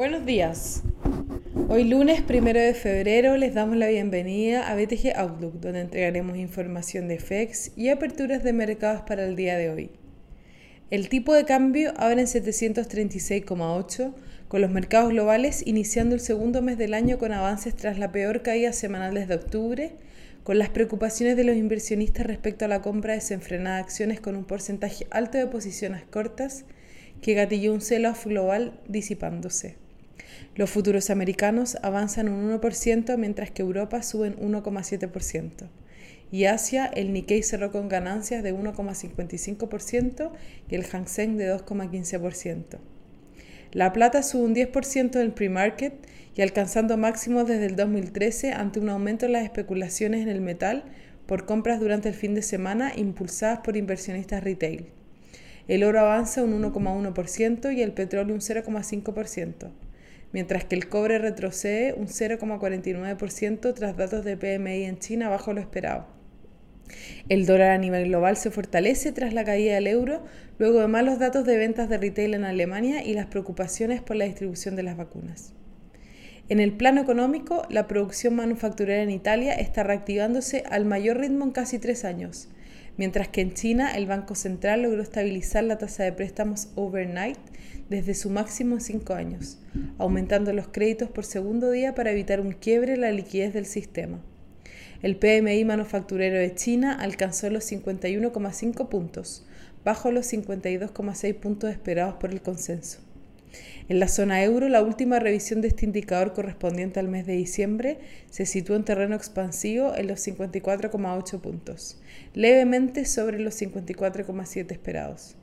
Buenos días. Hoy lunes 1 de febrero les damos la bienvenida a BTG Outlook, donde entregaremos información de FEX y aperturas de mercados para el día de hoy. El tipo de cambio abre en 736,8, con los mercados globales iniciando el segundo mes del año con avances tras la peor caída semanal desde octubre, con las preocupaciones de los inversionistas respecto a la compra desenfrenada de acciones con un porcentaje alto de posiciones cortas que gatilló un sell-off global disipándose. Los futuros americanos avanzan un 1%, mientras que Europa suben 1,7%. Y Asia, el Nikkei cerró con ganancias de 1,55% y el Hang Seng de 2,15%. La plata sube un 10% en el pre-market y alcanzando máximos desde el 2013 ante un aumento en las especulaciones en el metal por compras durante el fin de semana impulsadas por inversionistas retail. El oro avanza un 1,1% y el petróleo un 0,5%, mientras que el cobre retrocede un 0,49% tras datos de PMI en China bajo lo esperado. El dólar a nivel global se fortalece tras la caída del euro, luego de malos datos de ventas de retail en Alemania y las preocupaciones por la distribución de las vacunas. En el plano económico, la producción manufacturera en Italia está reactivándose al mayor ritmo en casi tres años, mientras que en China el Banco Central logró estabilizar la tasa de préstamos overnight desde su máximo en cinco años, aumentando los créditos por segundo día para evitar un quiebre en la liquidez del sistema. El PMI manufacturero de China alcanzó los 51,5 puntos, bajo los 52,6 puntos esperados por el consenso. En la zona euro, la última revisión de este indicador correspondiente al mes de diciembre se situó en terreno expansivo en los 54,8 puntos, levemente sobre los 54,7 esperados.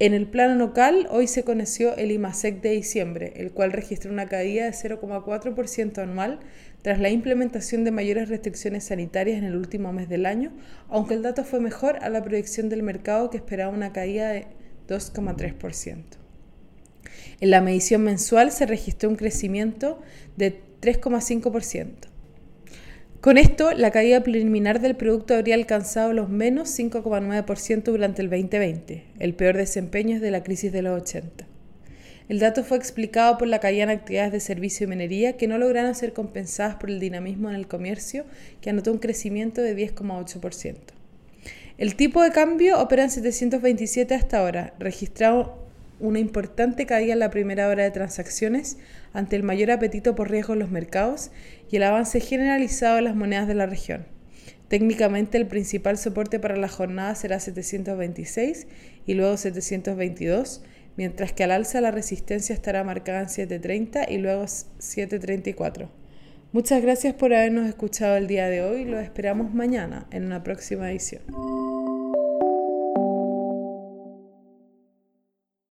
En el plano local, hoy se conoció el IMASEC de diciembre, el cual registró una caída de 0,4% anual tras la implementación de mayores restricciones sanitarias en el último mes del año, aunque el dato fue mejor a la proyección del mercado que esperaba una caída de 2,3%. En la medición mensual se registró un crecimiento de 3,5%. Con esto, la caída preliminar del producto habría alcanzado los menos 5,9% durante el 2020, el peor desempeño desde la crisis de los 80. El dato fue explicado por la caída en actividades de servicio y minería que no lograron ser compensadas por el dinamismo en el comercio, que anotó un crecimiento de 10,8%. El tipo de cambio opera en 727 hasta ahora, registrado una importante caída en la primera hora de transacciones ante el mayor apetito por riesgo en los mercados y el avance generalizado de las monedas de la región. Técnicamente el principal soporte para la jornada será 726 y luego 722, mientras que al alza la resistencia estará marcada en 730 y luego 734. Muchas gracias por habernos escuchado el día de hoy, lo esperamos mañana en una próxima edición.